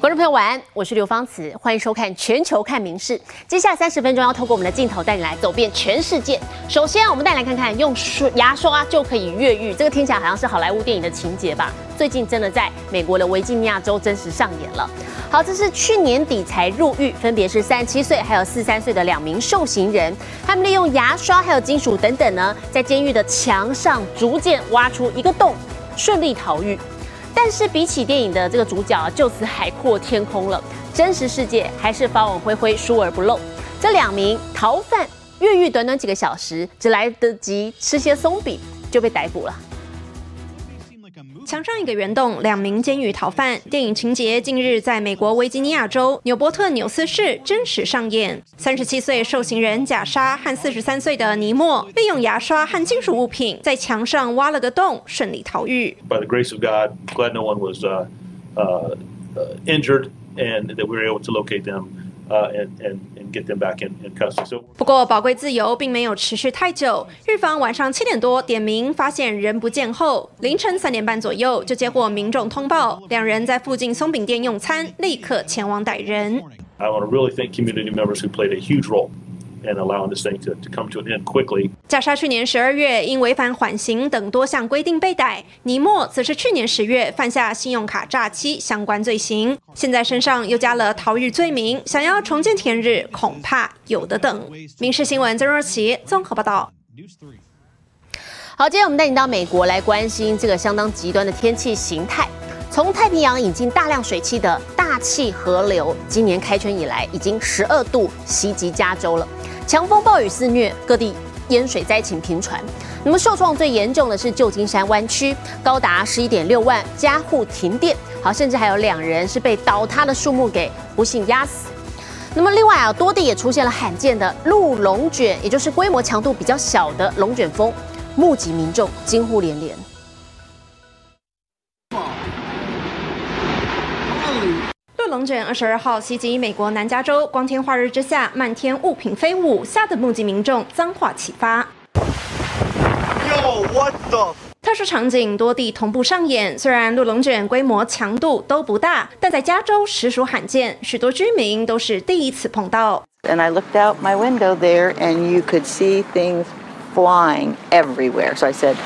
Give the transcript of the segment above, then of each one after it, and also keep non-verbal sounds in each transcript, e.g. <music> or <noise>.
观众朋友晚安，我是刘芳慈，欢迎收看《全球看名事》。接下来三十分钟要透过我们的镜头带你来走遍全世界。首先，我们带来看看用刷牙刷就可以越狱，这个听起来好像是好莱坞电影的情节吧？最近真的在美国的维吉尼亚州真实上演了。好，这是去年底才入狱，分别是三十七岁还有四三岁的两名受刑人，他们利用牙刷还有金属等等呢，在监狱的墙上逐渐挖出一个洞，顺利逃狱。但是比起电影的这个主角，就此海阔天空了。真实世界还是法网恢恢，疏而不漏。这两名逃犯越狱短短几个小时，只来得及吃些松饼，就被逮捕了。墙上一个圆洞，两名监狱逃犯。电影情节近日在美国维吉尼亚州纽波特纽斯市真实上演。三十七岁受刑人贾莎和四十三岁的尼莫，利用牙刷和金属物品在墙上挖了个洞，顺利逃狱。By the grace of God, glad no one was uh uh injured and that we were able to locate them. 不过，宝贵自由并没有持续太久。日方晚上七点多点名发现人不见后，凌晨三点半左右就接获民众通报，两人在附近松饼店用餐，立刻前往逮人。I want to really thank community members who played a huge role. And allowing this thing to, to come to an end quickly. 加沙去年十二月因违反缓刑等多项规定被逮，尼莫则是去年十月犯下信用卡诈欺相关罪行，现在身上又加了逃狱罪名，想要重见天日，恐怕有的等。民事新闻曾若琪综合报道。好，今天我们带你到美国来关心这个相当极端的天气形态。从太平洋引进大量水汽的大气河流，今年开春以来已经十二度袭击加州了。强风暴雨肆虐，各地淹水灾情频传。那么受创最严重的是旧金山湾区，高达十一点六万家户停电。好，甚至还有两人是被倒塌的树木给不幸压死。那么另外啊，多地也出现了罕见的鹿龙卷，也就是规模强度比较小的龙卷风，目击民众惊呼连连。龙卷二十二号袭击美国南加州，光天化日之下，漫天物品飞舞，吓得目击民众脏话齐发。特殊场景多地同步上演，虽然陆龙卷规模强度都不大，但在加州实属罕见，许多居民都是第一次碰到。And I looked out my window there, and you could see things flying everywhere. So I said.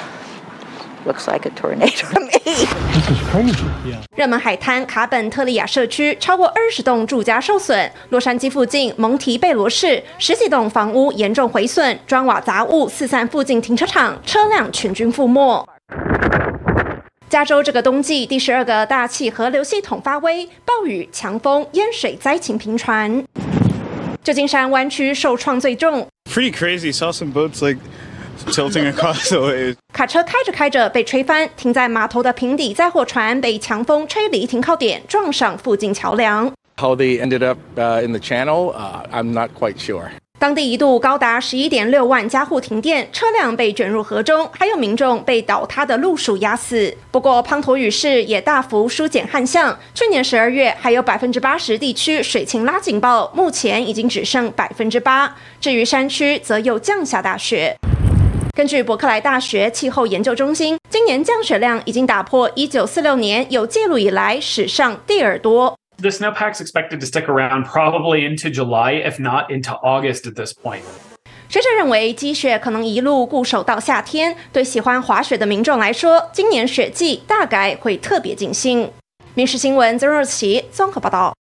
Looks like a tornado to me. This is crazy. Yeah. 热门海滩卡本特利亚社区超过二十栋住家受损，洛杉矶附近蒙提贝罗市十几栋房屋严重毁损，砖瓦杂物四散附近停车场，车辆全军覆没。加州这个冬季第十二个大气河流系统发威，暴雨、强风、淹水灾情频传。旧金山湾区受创最重。Pretty crazy. Saw some boats like. Tilting across the waves. 卡车开着开着被吹翻，停在码头的平底载货船被强风吹离停靠点，撞上附近桥梁。How they ended up uh, in the channel, uh, I'm not quite sure. 当地一度高达十一点六万家户停电，车辆被卷入河中，还有民众被倒塌的路树压死。不过滂沱雨势也大幅疏解旱象，去年十二月还有百分之八十地区水情拉警报，目前已经只剩百分之八。至于山区，则又降下大雪。根据伯克莱大学气候研究中心，今年降雪量已经打破1946年有记录以来史上第二多。The snowpack's expected to stick around probably into July, if not into August at this point. 学者认为，积雪可能一路固守到夏天。对喜欢滑雪的民众来说，今年雪季大概会特别尽兴。民事新闻曾若琪综合报道。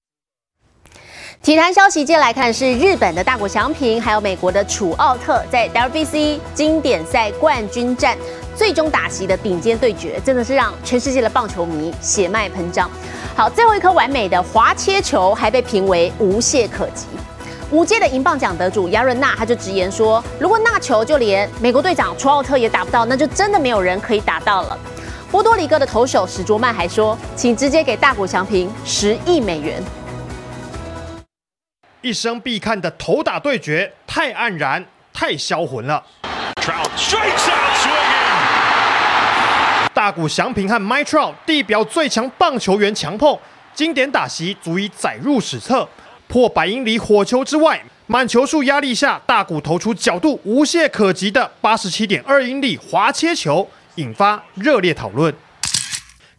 体坛消息，接下来看是日本的大谷翔平，还有美国的楚奥特在 WBC 经典赛冠军战最终打席的顶尖对决，真的是让全世界的棒球迷血脉喷张。好，最后一颗完美的滑切球还被评为无懈可击。五届的银棒奖得主亚伦纳他就直言说，如果那球就连美国队长楚奥特也打不到，那就真的没有人可以打到了。波多黎各的投手史卓曼还说，请直接给大谷翔平十亿美元。一生必看的头打对决，太黯然，太销魂了。大谷翔平和 My Trout 地表最强棒球员强碰，经典打席足以载入史册。破百英里火球之外，满球数压力下，大谷投出角度无懈可击的八十七点二英里滑切球，引发热烈讨论。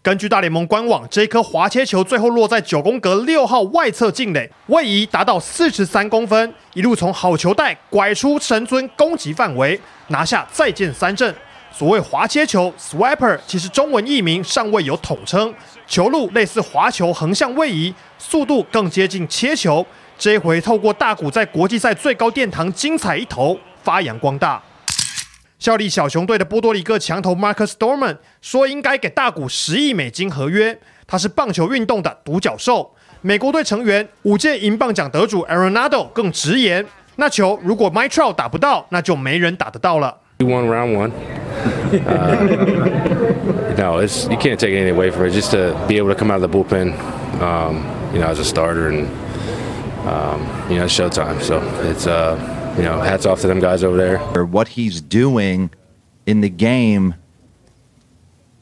根据大联盟官网，这一颗滑切球最后落在九宫格六号外侧近垒，位移达到四十三公分，一路从好球带拐出神尊攻击范围，拿下再见三振。所谓滑切球 （swiper） 其实中文译名尚未有统称，球路类似滑球横向位移，速度更接近切球。这一回透过大谷在国际赛最高殿堂精彩一投，发扬光大。效力小熊队的波多黎各强投 Marcus Stroman 说：“应该给大谷十亿美金合约。他是棒球运动的独角兽。”美国队成员五届银棒奖得主 Arenado 更直言：“那球如果 My Trout 打不到，那就没人打得到了。” We won round one. Uh, <laughs> no, it's you can't take anything away from it. Just to be able to come out of the bullpen, um, you know, as a starter, and um, you know, it's showtime. So it's uh, you know, hats off to them guys over there. Or what he's doing in the game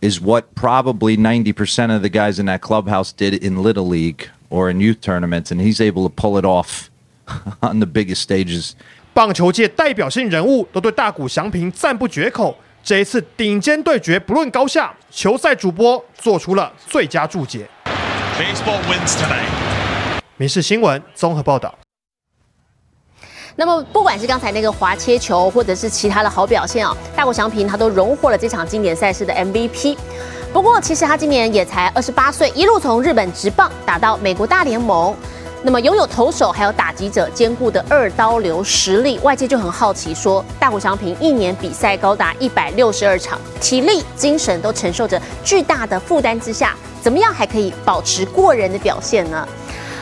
is what probably 90% of the guys in that clubhouse did in Little League or in youth tournaments, and he's able to pull it off <laughs> on the biggest stages. 棒球界代表性人物都对大谷翔平赞不绝口。这一次顶尖对决，不论高下，球赛主播做出了最佳注解。Baseball wins tonight。民事新闻综合报道。 那么，不管是刚才那个滑切球，或者是其他的好表现啊，大谷翔平他都荣获了这场经典赛事的 MVP。不过，其实他今年也才二十八岁，一路从日本直棒打到美国大联盟。那么拥有投手还有打击者兼顾的二刀流实力，外界就很好奇，说大谷翔平一年比赛高达一百六十二场，体力、精神都承受着巨大的负担之下，怎么样还可以保持过人的表现呢？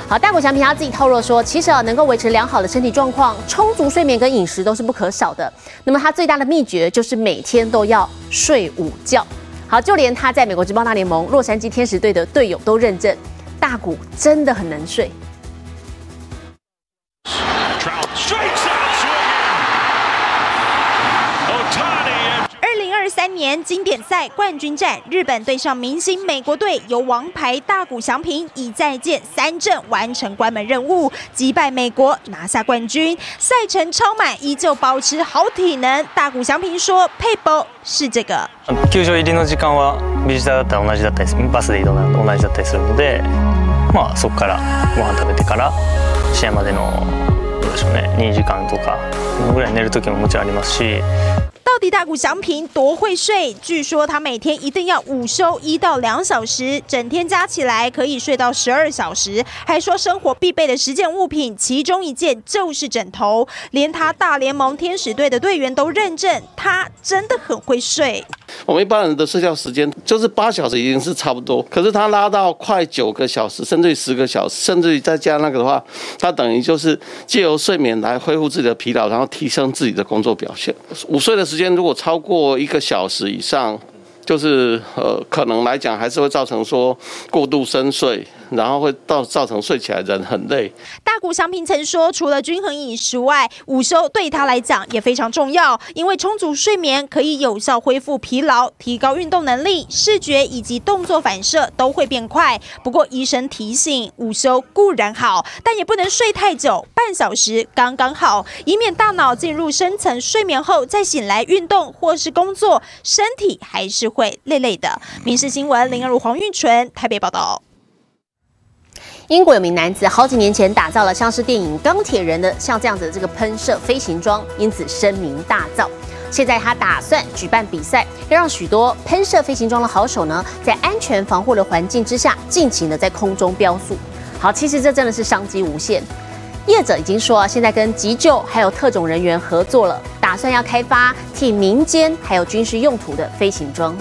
好，大谷翔平他自己透露说，其实啊，能够维持良好的身体状况，充足睡眠跟饮食都是不可少的。那么他最大的秘诀就是每天都要睡午觉。好，就连他在美国职棒大联盟洛杉矶天使队的队友都认证，大谷真的很能睡。三年经典赛冠军战，日本对上明星美国队，由王牌大谷翔平以再见三振完成关门任务，击败美国拿下冠军。赛程超满，依旧保持好体能。大谷翔平说：“配波是这个。”球場入りの時間はビジターだったら同じだったり、バスで移動なの同じだったりするので、まあそこからご飯食べてから試合までのどうでしょうね、2時間とかぐらい寝る時ももちろんありますし。 到底大谷翔平多会睡？据说他每天一定要午休一到两小时，整天加起来可以睡到十二小时。还说生活必备的十件物品，其中一件就是枕头。连他大联盟天使队的队员都认证，他真的很会睡。我们一般人的睡觉时间就是八小时已经是差不多，可是他拉到快九个小时，甚至于十个小时，甚至于再加那个的话，他等于就是借由睡眠来恢复自己的疲劳，然后提升自己的工作表现。午睡的时间如果超过一个小时以上，就是呃，可能来讲还是会造成说过度深睡。然后会到造成睡起来人很累。大谷翔平曾说，除了均衡饮食外，午休对他来讲也非常重要，因为充足睡眠可以有效恢复疲劳，提高运动能力，视觉以及动作反射都会变快。不过医生提醒，午休固然好，但也不能睡太久，半小时刚刚好，以免大脑进入深层睡眠后再醒来运动或是工作，身体还是会累累的。民事新闻林二如黄运纯台北报道。英国有名男子好几年前打造了像是电影《钢铁人》的像这样子的这个喷射飞行装，因此声名大噪。现在他打算举办比赛，要让许多喷射飞行装的好手呢，在安全防护的环境之下，尽情的在空中飙速。好，其实这真的是商机无限。业者已经说，现在跟急救还有特种人员合作了，打算要开发替民间还有军事用途的飞行装。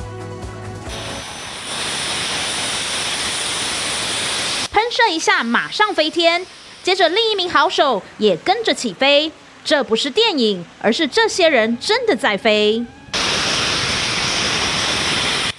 喷射一下，马上飞天。接着，另一名好手也跟着起飞。这不是电影，而是这些人真的在飞。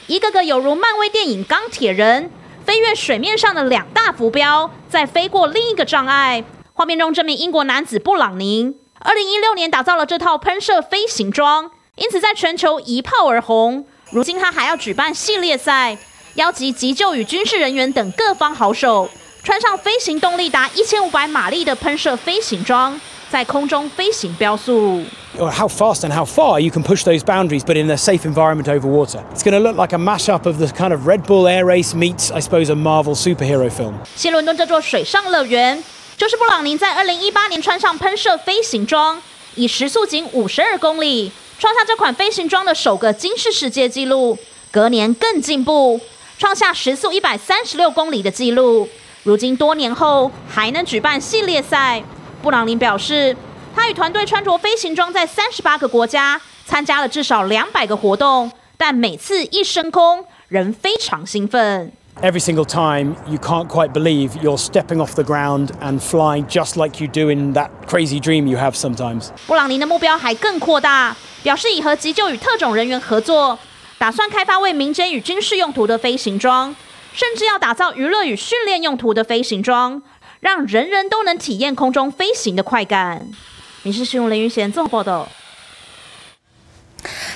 一个个有如漫威电影《钢铁人》，飞越水面上的两大浮标，再飞过另一个障碍。画面中，这名英国男子布朗宁，二零一六年打造了这套喷射飞行装，因此在全球一炮而红。如今，他还要举办系列赛，邀集急救与军事人员等各方好手。穿上飞行动力达一千五百马力的喷射飞行装，在空中飞行飙速。or how fast and how far you can push those boundaries, but in a safe environment over water. It's going to look like a mashup of the kind of Red Bull Air Race meets, I suppose, a Marvel superhero film. 新伦敦这座水上乐园，就是布朗宁在2018年穿上喷射飞行装，以时速仅52公里，创下这款飞行装的首个金氏世界纪录。隔年更进步，创下时速136公里的纪录。如今多年后还能举办系列赛。布朗宁表示，他与团队穿着飞行装在38个国家参加了至少200个活动，但每次一升空，仍非常兴奋。Every single time, you can't quite believe you're stepping off the ground and flying just like you do in that crazy dream you have sometimes. 布朗宁的目标还更扩大，表示已和急救与特种人员合作，打算开发为民间与军事用途的飞行装，甚至要打造娱乐与训练用途的飞行装，让人人都能体验空中飞行的快感。《你是新闻》雷云贤做报道。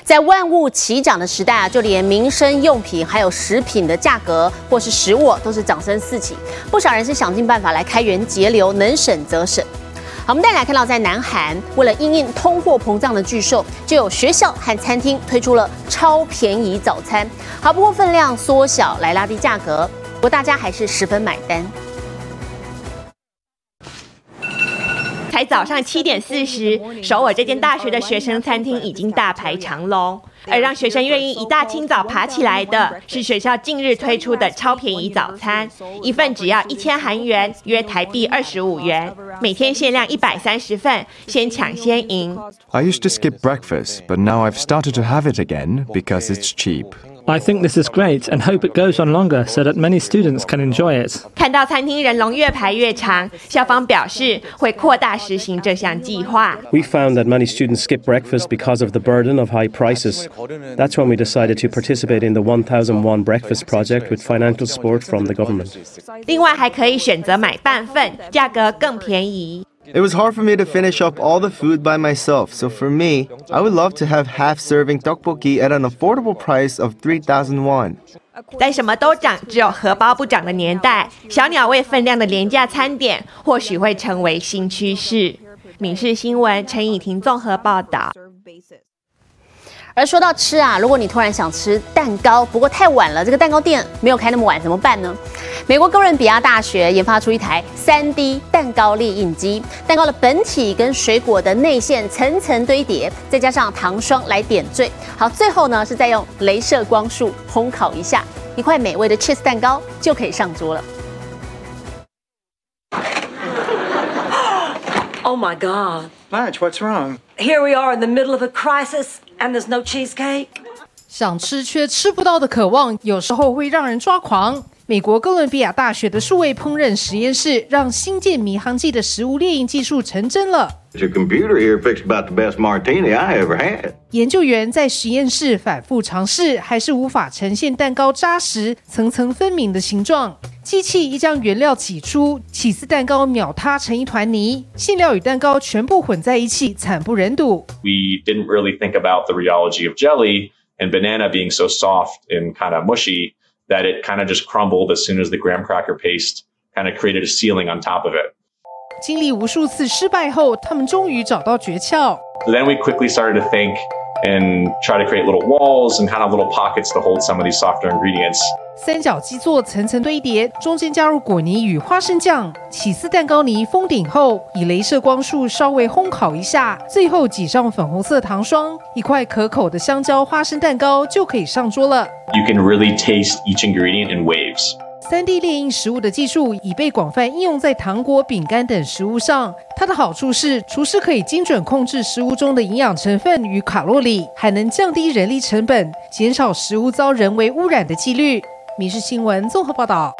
在万物齐涨的时代啊，就连民生用品还有食品的价格或是食物都是涨声四起，不少人是想尽办法来开源节流，能省则省。好，我们再来看到，在南韩为了应应通货膨胀的巨兽，就有学校和餐厅推出了超便宜早餐，好不过分量缩小来拉低价格，不过大家还是十分买单。才早上七点四十，首尔这间大学的学生餐厅已经大排长龙。而让学生愿意一大清早爬起来的，是学校近日推出的超便宜早餐，一份只要一千韩元，约台币二十五元，每天限量一百三十份，先抢先赢。I used to skip breakfast, but now I've started to have it again because it's cheap. I think this is great and hope it goes on longer so that many students can enjoy it. 看到餐厅人龙越排越长，校方表示会扩大实行这项计划。 We found that many students skip breakfast because of the burden of high prices. That's when we decided to participate in the 1000 won breakfast project with financial support from the government. 另外还可以选择买半份，价格更便宜。 It was hard for me to finish up all the food by myself, so for me, I would love to have half serving tteokbokki at an affordable price of 3,000 won. 在什么都涨，只有荷包不涨的年代，小鸟胃分量的廉价餐点或许会成为新趋势。闽视新闻陈以婷综合报道。 而说到吃啊，如果你突然想吃蛋糕，不过太晚了，这个蛋糕店没有开那么晚，怎么办呢？美国哥伦比亚大学研发出一台 3D 蛋糕立印机，蛋糕的本体跟水果的内馅层层堆叠，再加上糖霜来点缀，好，最后呢是再用镭射光束烘烤一下，一块美味的 cheese 蛋糕就可以上桌了。Oh my God. Blanche, what's wrong? Here we are in the middle of a crisis and there's no cheesecake. 想吃却吃不到的渴望，有时候会让人抓狂。 美国哥伦比亚大学的数位烹饪实验室，让新建迷航记的食物猎鹰技术成真了。Your computer here fixed about the best martini I ever had. 研究员在实验室反复尝试，还是无法呈现蛋糕扎实、层层分明的形状。机器一将原料挤出，起司蛋糕秒塌成一团泥，馅料与蛋糕全部混在一起，惨不忍睹。we didn't really think about the rheology of jelly and banana being so soft and kind of mushy that it kind of just crumbled as soon as the graham cracker paste kind of created a ceiling on top of it. 经历无数次失败后，他们终于找到诀窍。 Then we quickly started to think and try to create little walls and kind of little pockets to hold some of these softer ingredients. 三角基座层层堆叠，中间加入果泥与花生酱，起司蛋糕泥封顶后，以镭射光束稍微烘烤一下，最后挤上粉红色糖霜，一块可口的香蕉花生蛋糕就可以上桌了。You can really taste each ingredient in waves. 三 D 列印食物的技术已被广泛应用在糖果、饼干等食物上。它的好处是，厨师可以精准控制食物中的营养成分与卡路里，还能降低人力成本，减少食物遭人为污染的几率。民事新闻综合报道。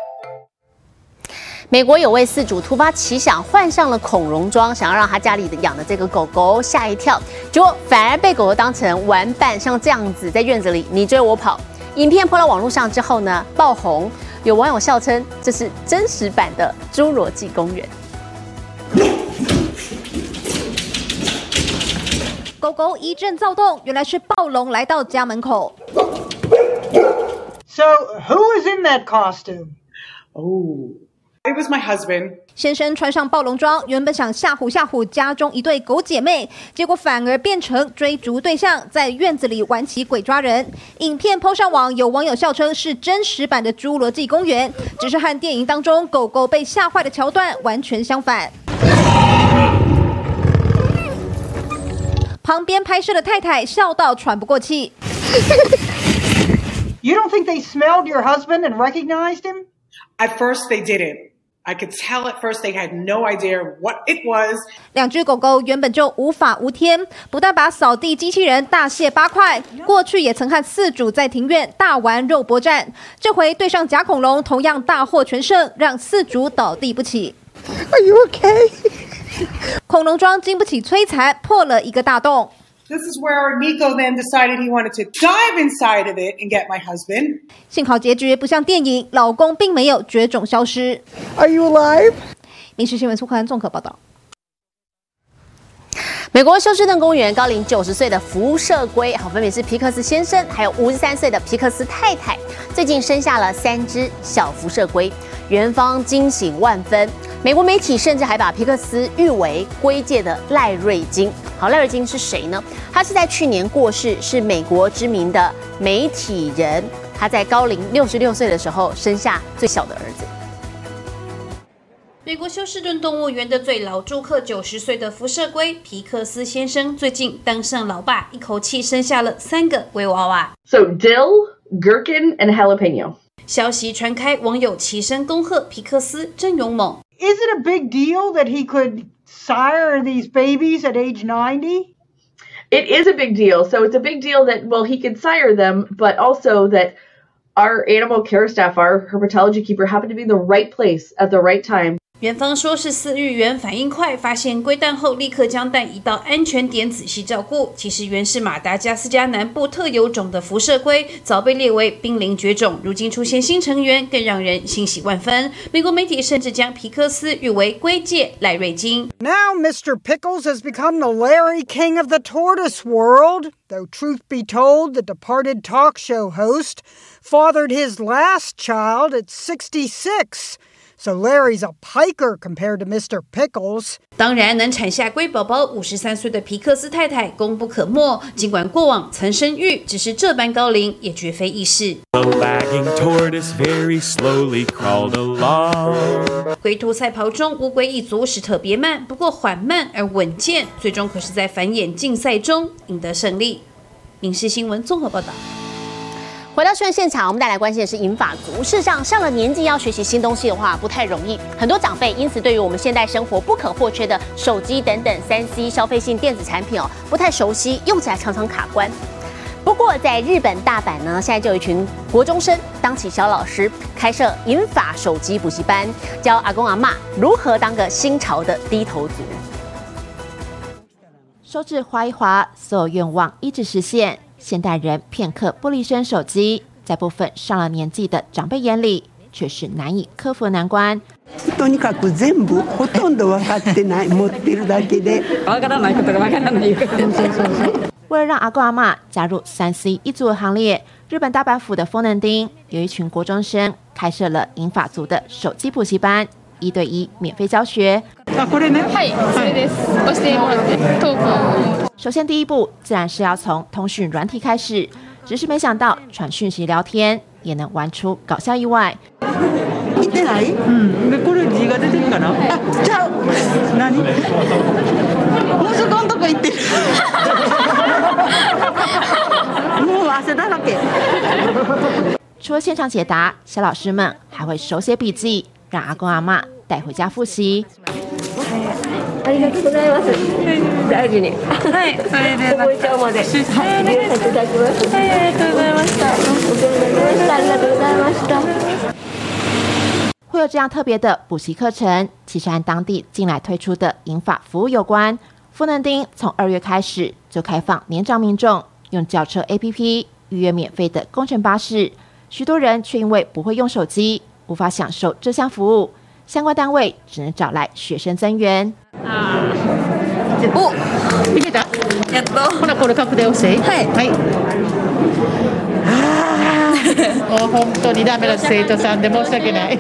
美国有位饲主突发奇想，换上了恐龙装，想要让他家里的养的这个狗狗吓一跳，结果反而被狗狗当成玩伴，像这样子在院子里你追我跑。影片抛到网络上之后呢，爆红，有网友笑称这是真实版的《侏罗纪公园》。狗狗一阵躁动，原来是暴龙来到家门口。So, who is in that costume? Oh, It was my husband. 先生穿上暴龙装，原本想吓唬吓唬家中一对狗姐妹，结果反而变成追逐对象，在院子里玩起鬼抓人。影片抛上网，有网友笑称是真实版的《侏罗纪公园》，只是和电影当中狗狗被吓坏的桥段完全相反。旁边拍摄的太太笑到喘不过气。You don't think they smelled your husband and recognized him? At first, they didn't. I could tell at first they had no idea what it was. 两只狗狗原本就无法无天，不但把扫地机器人大卸八块，过去也曾和四主在庭院大玩肉搏战，这回对上假恐龙，同样大获全胜，让四主倒地不起。Are you okay? <laughs> 恐龙装经不起摧残，破了一个大洞。This is where Nico then decided he wanted to dive inside of it and get my husband. 幸好结局不像电影，老公并没有绝种消失。Are you alive? 民事新闻苏克兰综合报道。美国休斯顿公园高龄九十岁的辐射龟，好，分别是皮克斯先生，还有五十三岁的皮克斯太太，最近生下了三只小辐射龟，园方惊喜万分。美国媒体甚至还把皮克斯誉为龟界的赖瑞金。好，赖瑞金是谁呢？他是在去年过世，是美国知名的媒体人。他在高龄六十六岁的时候生下最小的儿子。美国休斯顿动物园的最老住客，九十岁的辐射龟皮克斯先生，最近当上老爸，一口气生下了三个龟娃娃。 So dill, gherkin, and jalapeno. 消息传开，网友齐声恭贺皮克斯真勇猛。 Is it a big deal that he could sire these babies at age 90? It is a big deal. So it's a big deal that, well, he could sire them, but also that our animal care staff, our herpetology keeper, happened to be in the right place at the right time. 园方说是饲育员反应快，发现龟蛋后立刻将蛋移到安全点仔细照顾。其实原是马达加斯加南部特有种的辐射龟，早被列为濒临绝种，如今出现新成员，更让人欣喜万分。美国媒体甚至将皮克斯誉为龟界赖瑞金。Now Mr. Pickles has become the Larry King of the tortoise world. Though truth be told, the departed talk show host fathered his last child at 66. So Larry's a piker compared to Mr. Pickles. 当然，能产下龟宝宝，五十三岁的皮克斯太太功不可没。尽管过往曾生育，只是这般高龄也绝非易事。The lagging tortoise very slowly crawled along. 龟兔赛跑中，乌龟一族是特别慢，不过缓慢而稳健，最终可是在繁衍竞赛中赢得胜利。影视新闻综合报道。回到新闻现场，我们带来关心的是银发族。事实上，上了年纪要学习新东西的话，不太容易。很多长辈因此对于我们现代生活不可或缺的手机等等三 C 消费性电子产品哦，不太熟悉，用起来常常卡关。不过，在日本大阪呢，现在就有一群国中生当起小老师，开设银发手机补习班，教阿公阿嬷如何当个新潮的低头族。手指划一划，所有愿望一直实现。现代人片刻不离身手机，在部分上了年纪的长辈眼里，却是难以克服的难关。<laughs> とにかく全部ほとんど分かってない持ってるだけで分からないことが分からない为了让阿公阿嬷加入三 C 一族的行列，日本大阪府的丰能町有一群国中生开设了银发族的手机补习班，一对一免费教学。あこれねはいそれです押してもらってトークを 首先第一步自然是要从通讯软体开始，只是没想到传讯息聊天也能玩出搞笑意外。見てないうんでこれ字が出てるかなあちゃう何息子のとこ行ってるもう汗だらけ除了现场解答，小老师们还会手写笔记，让阿公阿嬷带回家复习。 ありがとうございます。大事に。はい、それで覚えちゃうまで。はい、ありがとうございます。はい、ありがとうございました。お世話になりました。ありがとうございました。会有这样特别的补习课程，其实和当地近来推出的银发服务有关。富能町从二月开始就开放年长民众用轿车 APP 预约免费的工程巴士，许多人却因为不会用手机，无法享受这项服务。 相关单位只能找来学生增援。おいけたやっとほらこれ確定押してはいはい もう本当にダメな生徒さんで申し訳ない。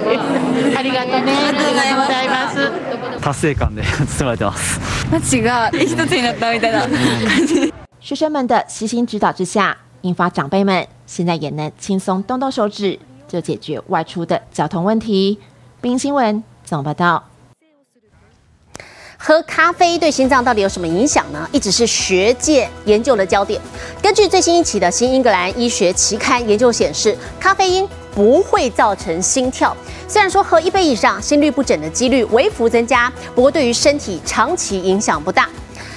ありがとうね。ありがとうございます。達成感で包まれてます。<laughs> 街が一つになったみたいな感じ。学生们的悉心指导之下，英法长辈们现在也能轻松动动手指，就解决外出的交通问题。 冰新闻总报道。喝咖啡对心脏到底有什么影响呢？一直是学界研究的焦点。根据最新一期的《新英格兰医学期刊》研究显示，咖啡因不会造成心跳。虽然说喝一杯以上，心律不整的几率微幅增加，不过对于身体长期影响不大。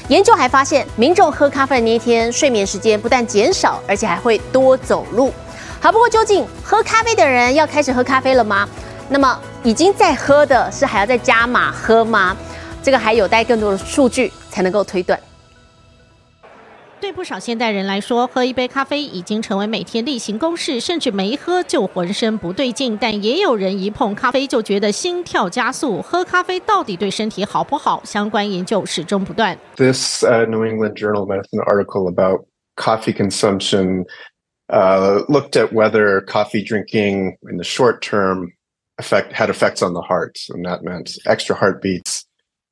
研究还发现，民众喝咖啡的那一天，睡眠时间不但减少，而且还会多走路。好，不过究竟喝咖啡的人要开始喝咖啡了吗？那么已经在喝的是还要再加码喝吗？这个还有待更多的数据才能够推断。对不少现代人来说，喝一杯咖啡已经成为每天例行公事，甚至没喝就浑身不对劲。但也有人一碰咖啡就觉得心跳加速。喝咖啡到底对身体好不好？相关研究始终不断。This uh, New England Journal of Medicine article about coffee consumption uh, looked at whether coffee drinking in the short term effect had effects on the heart, and that meant extra heartbeats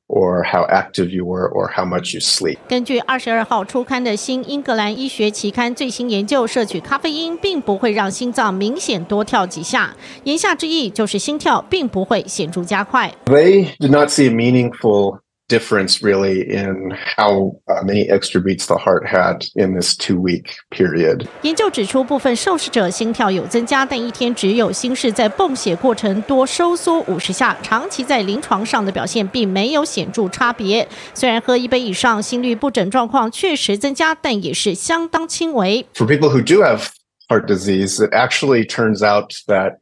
or how active you were or how much you sleep. 根据二十二号出刊的《新英格兰医学期刊》最新研究，摄取咖啡因并不会让心脏明显多跳几下。言下之意就是心跳并不会显着加快。 They did not see a meaningful difference really in how uh, many extra beats the heart had in this two week period. 研究指出，部分受试者心跳有增加，但一天只有心室在泵血过程多收缩五十下，长期在临床上的表现并没有显着差别。虽然喝一杯以上，心律不整状况确实增加，但也是相当轻微。 For people who do have heart disease, it actually turns out that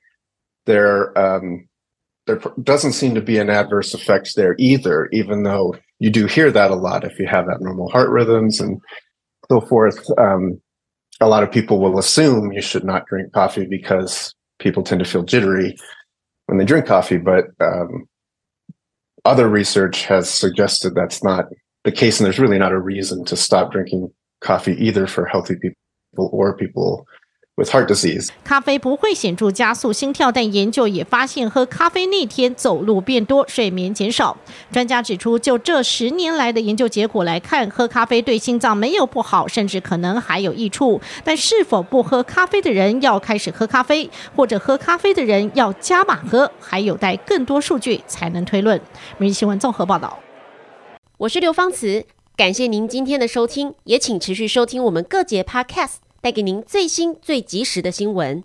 there um, there doesn't seem to be an adverse effect there either, even though you do hear that a lot if you have abnormal heart rhythms and so forth. Um, a lot of people will assume you should not drink coffee because people tend to feel jittery when they drink coffee, but um, other research has suggested that's not the case, and there's really not a reason to stop drinking coffee either for healthy people or people with heart disease. 咖啡不会显著加速心跳，但研究也发现，喝咖啡那天走路变多，睡眠减少。专家指出，就这十年来的研究结果来看，喝咖啡对心脏没有不好，甚至可能还有益处。但是否不喝咖啡的人要开始喝咖啡，或者喝咖啡的人要加码喝，还有待更多数据才能推论。每日新闻综合报道。我是刘芳慈，感谢您今天的收听，也请持续收听我们各节 Podcast，带给您最新最及时的新闻。